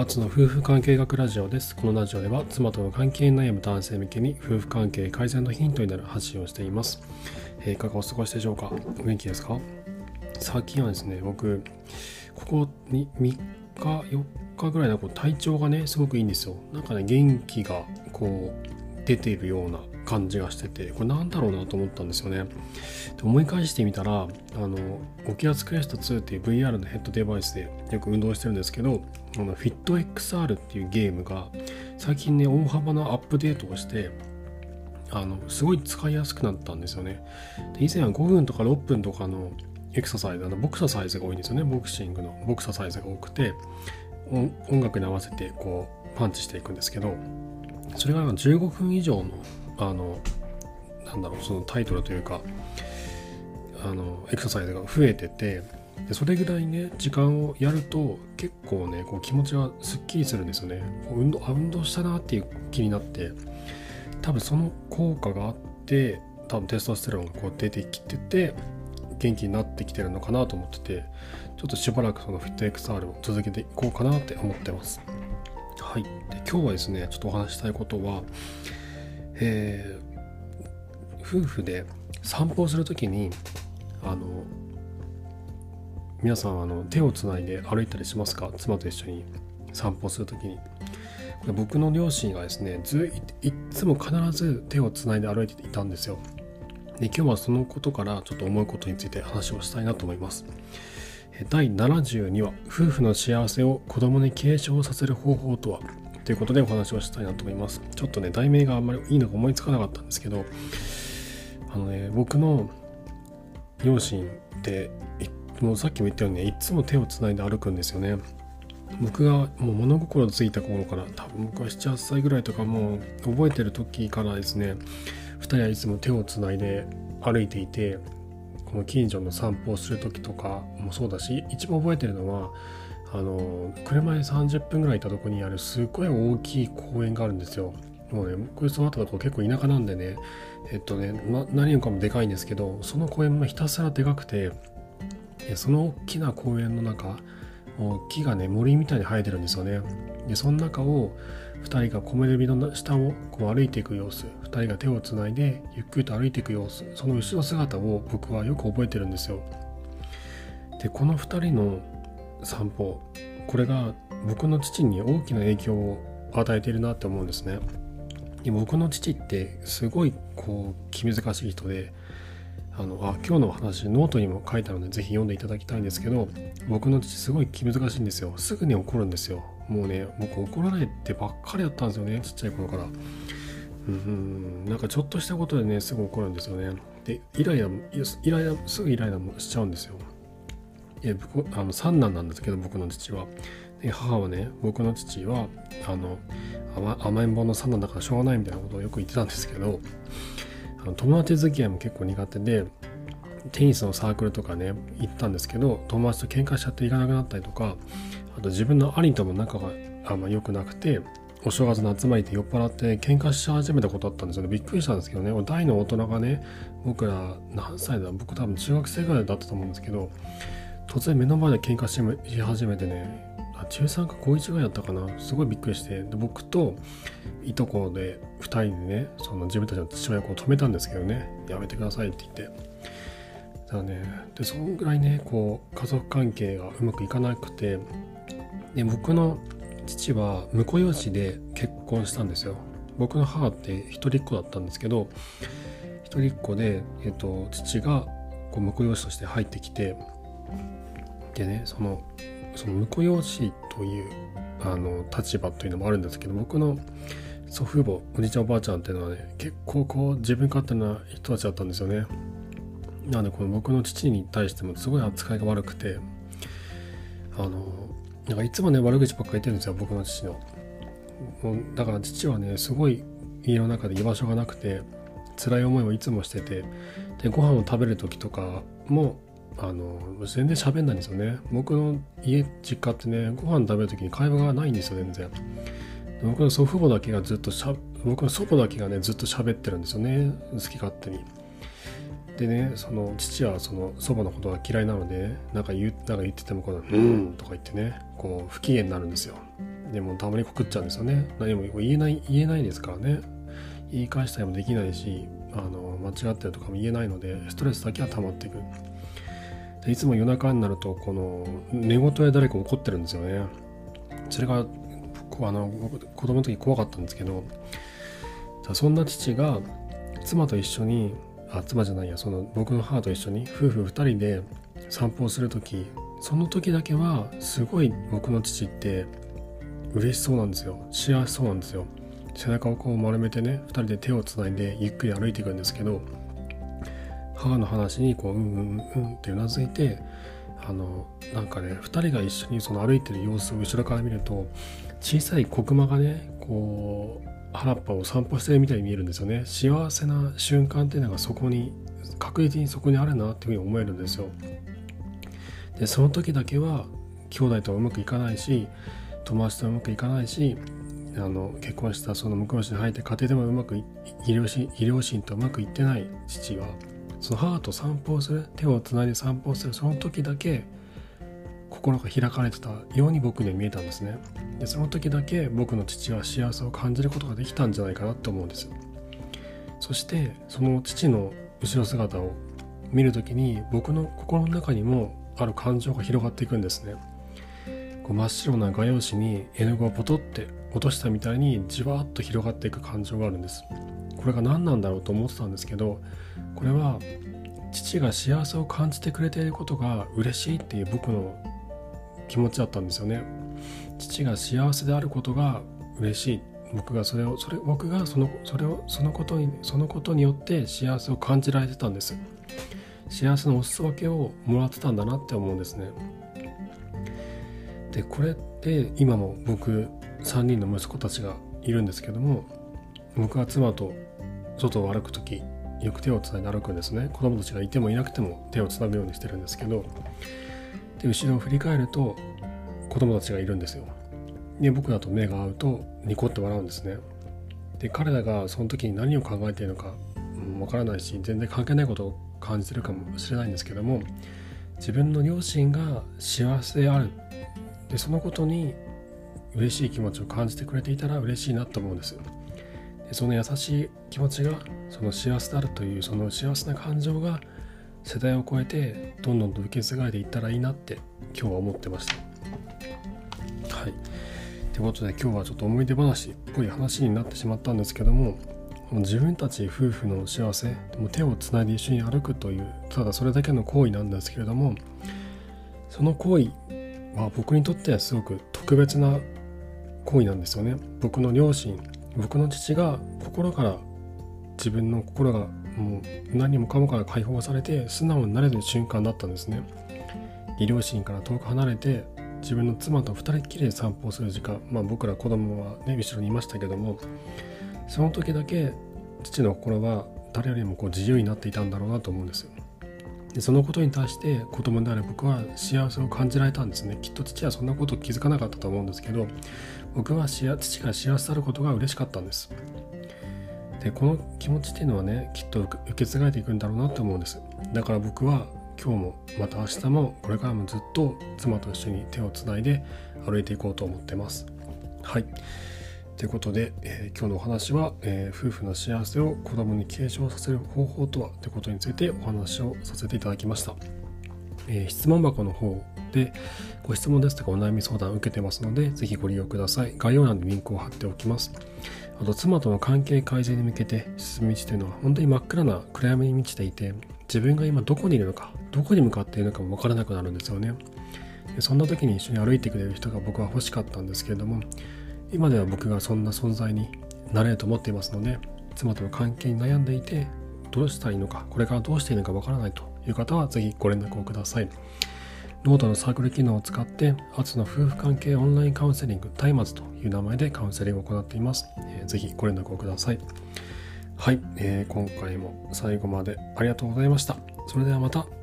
アツの夫婦関係学ラジオです。このラジオでは妻との関係に悩む男性向けに夫婦関係改善のヒントになる発信をしています。えー、いかがお過ごしでしょうか？お元気ですか？最近はですね、僕、ここに3日、4日ぐらいのこう体調がね、すごくいいんですよ。なんかね、元気がこう出ているような感じがしててこれなんだろうなと思ったんですよね。で思い返してみたらあのOculus Quest 2っていう VR のヘッドデバイスでよく運動してるんですけどあの FitXR っていうゲームが最近ね大幅なアップデートをしてあのすごい使いやすくなったんですよね。で以前は5分とか6分とかのエクササイズあのボクササイズが多いんですよね。ボクシングのボクササイズが多くて音楽に合わせてこうパンチしていくんですけどそれが15分以上のあのなんだろうそのタイトルというかあのエクササイズが増えててでそれぐらいね時間をやると結構ねこう気持ちがすっきりするんですよね。運動あ運動したなっていう気になって多分その効果があって多分テストステロンがこう出てきてて元気になってきてるのかなと思っててちょっとしばらくそのフィット XR を続けていこうかなって思ってます。はい。で今日はですねちょっとお話したいことはえー、夫婦で散歩をする時にあの皆さんあの手をつないで歩いたりしますか？妻と一緒に散歩する時に。これ僕の両親がですねずいいつも必ず手をつないで歩いていたんですよ。で今日はそのことからちょっと思うことについて話をしたいなと思います。第72話夫婦の幸せを子供に継承させる方法とは？ということでお話をしたいなと思います。ちょっとね、題名があんまりいいのか思いつかなかったんですけど、あのね、僕の両親ってもうさっきも言ったようにね、いつも手をつないで歩くんですよね。僕がもう物心ついた頃から、多分僕は7、8歳ぐらいとかもう覚えてる時からですね、2人はいつも手をつないで歩いていて、この近所の散歩をする時とかもそうだし、一番覚えてるのは、あの車で30分ぐらい行ったとこにあるすっごい大きい公園があるんですよ。もうね、これ育ったとこ結構田舎なんでね、えっとね、ま、何もかもでかいんですけど、その公園もひたすらでかくて、その大きな公園の中、木がね、森みたいに生えてるんですよね。で、その中を2人が木漏れ日の下をこう歩いていく様子、2人が手をつないでゆっくりと歩いていく様子、その後ろ姿を僕はよく覚えてるんですよ。で、この2人の散歩。これが僕の父に大きな影響を与えているなって思うんですね。で僕の父ってすごいこう気難しい人であのあ今日の話ノートにも書いたので是非読んでいただきたいんですけど僕の父すごい気難しいんですよ。すぐに怒るんですよ。もうね僕怒らないってばっかりやったんですよねちっちゃい頃から。うんなんかちょっとしたことでねすぐ怒るんですよね。でイライライライラすぐイライラもしちゃうんですよ。え僕あの三男なんですけど僕の父は。で母はね僕の父はあの甘甘えん坊の三男だからしょうがないみたいなことをよく言ってたんですけどあの友達付き合いも結構苦手でテニスのサークルとかね行ったんですけど友達と喧嘩しちゃって行かなくなったりとかあと自分の兄とも仲があんま良くなくてお正月の集まりで酔っ払って喧嘩し始めたことあったんですよね。びっくりしたんですけどね。大の大人がね僕ら何歳だ僕多分中学生ぐらいだったと思うんですけど突然目の前で喧嘩し始めてね中3か高1ぐらいだったかな。すごいびっくりして。で僕といとこで2人でねその自分たちの父親を止めたんですけどね。やめてくださいって言って。だからねでそんぐらいねこう家族関係がうまくいかなくて。で僕の父は婿養子で結婚したんですよ。僕の母って一人っ子だったんですけど一人っ子で、えっと、父がこう婿養子として入ってきてでねそのその婿養子というあの立場というのもあるんですけど僕の祖父母おじいちゃんおばあちゃんっていうのはね結構こう自分勝手な人たちだったんですよね。なのでこの僕の父に対してもすごい扱いが悪くてあのなんかいつもね悪口ばっかり言ってるんですよ僕の父の。だから父はねすごい家の中で居場所がなくて辛い思いをいつもしててでご飯を食べる時とかもあの全然喋んないんですよね。僕の家実家ってねご飯食べる時に会話がないんですよ全然。僕の祖父母だけがずっとしゃ僕の祖母だけがねずっと喋ってるんですよね。好き勝手に。でねその父はその祖母のことが嫌いなのでなんか言なんか言っててもこの「うん」とか言ってねこう不機嫌になるんですよ。でもたまに告っちゃうんですよね。何も言えない言えないですからね。言い返したりもできないしあの間違ってるとかも言えないのでストレスだけは溜まっていくでいつも夜中になるとこの寝言で誰か怒ってるんですよね。それがあの子供の時怖かったんですけどそんな父が妻と一緒にあ妻じゃないやその僕の母と一緒に夫婦2人で散歩をする時その時だけはすごい僕の父って嬉しそうなんですよ。幸せそうなんですよ。背中をこう丸めてね2人で手をつないでゆっくり歩いていくんですけど母の話にこううんうんうんってうなずいてあのなんかね2人が一緒にその歩いてる様子を後ろから見ると小さい子熊がねこう原っぱを散歩してるみたいに見えるんですよね。幸せな瞬間っていうのがそこに確実にそこにあるなっていうふうに思えるんですよ。でその時だけは兄弟とはうまくいかないし友達とはうまくいかないしあの結婚したその向こう市に入って家庭でもうまく医療医療心とうまくいってない父はその母と散歩をする手をつないで散歩をするその時だけ心が開かれてたように僕には見えたんですね。でその時だけ僕の父は幸せを感じることができたんじゃないかなと思うんです。そしてその父の後ろ姿を見る時に僕の心の中にもある感情が広がっていくんですね。こう真っ白な画用紙に絵の具をポトって落としたみたいにじわっと広がっていく感情があるんです。これが何なんだろうと思ってたんですけどこれは父が幸せを感じてくれていることが嬉しいっていう僕の気持ちだったんですよね。父が幸せであることが嬉しい。僕がそれをそれ僕がそのそれをそのことにそのことによって幸せを感じられてたんです。幸せのお裾分けをもらってたんだなって思うんですね。でこれって今も僕3人の息子たちがいるんですけども僕は妻と外を歩く時よく手をつないで歩くんですね。子供たちがいてもいなくても手をつなぐようにしてるんですけどで後ろを振り返ると子供たちがいるんですよ。で僕だと目が合うとニコッと笑うんですね。で彼らがその時に何を考えているのかわ、うん、からないし全然関係ないことを感じてるかもしれないんですけども自分の両親が幸せである。でそのことに嬉しい気持ちを感じてくれていたら嬉しいなと思うんですでその優しい気持ちがその幸せであるというその幸せな感情が世代を超えてどんどんと受け継がれていったらいいなって今日は思ってました。はい。ということで今日はちょっと思い出話っぽい話になってしまったんですけども自分たち夫婦の幸せも手をつないで一緒に歩くというただそれだけの行為なんですけれどもその行為は僕にとってはすごく特別な行為なんですよね。僕の両親僕の父が心から自分の心がもう何もかもから解放されて素直になれる瞬間だったんですね。医療心から遠く離れて自分の妻と2人きりで散歩する時間。まあ僕ら子供はね後ろにいましたけどもその時だけ父の心は誰よりもこう自由になっていたんだろうなと思うんですよ。でそのことに対して子供である僕は幸せを感じられたんですね。きっと父はそんなこと気づかなかったと思うんですけど僕は父が幸せであることが嬉しかったんです。でこの気持ちっていうのはねきっと受け継がれていくんだろうなと思うんです。だから僕は今日もまた明日もこれからもずっと妻と一緒に手をつないで歩いていこうと思ってます。はい。ということで、えー、今日のお話は、えー、夫婦の幸せを子供に継承させる方法とは？ということについてお話をさせていただきました、えー、質問箱の方でご質問ですとかお悩み相談を受けてますのでぜひご利用ください。概要欄にリンクを貼っておきます。あと妻との関係改善に向けて進む道というのは本当に真っ暗な暗闇に満ちていて自分が今どこにいるのかどこに向かっているのかも分からなくなるんですよね。でそんな時に一緒に歩いてくれる人が僕は欲しかったんですけれども今では僕がそんな存在になれると思っていますので妻との関係に悩んでいてどうしたらいいのかこれからどうしていいのかわからないという方はぜひご連絡をください。ノートのサークル機能を使ってアツの夫婦関係オンラインカウンセリング松明という名前でカウンセリングを行っています、えー、ぜひご連絡をください。はい、えー、今回も最後までありがとうございました。それではまた。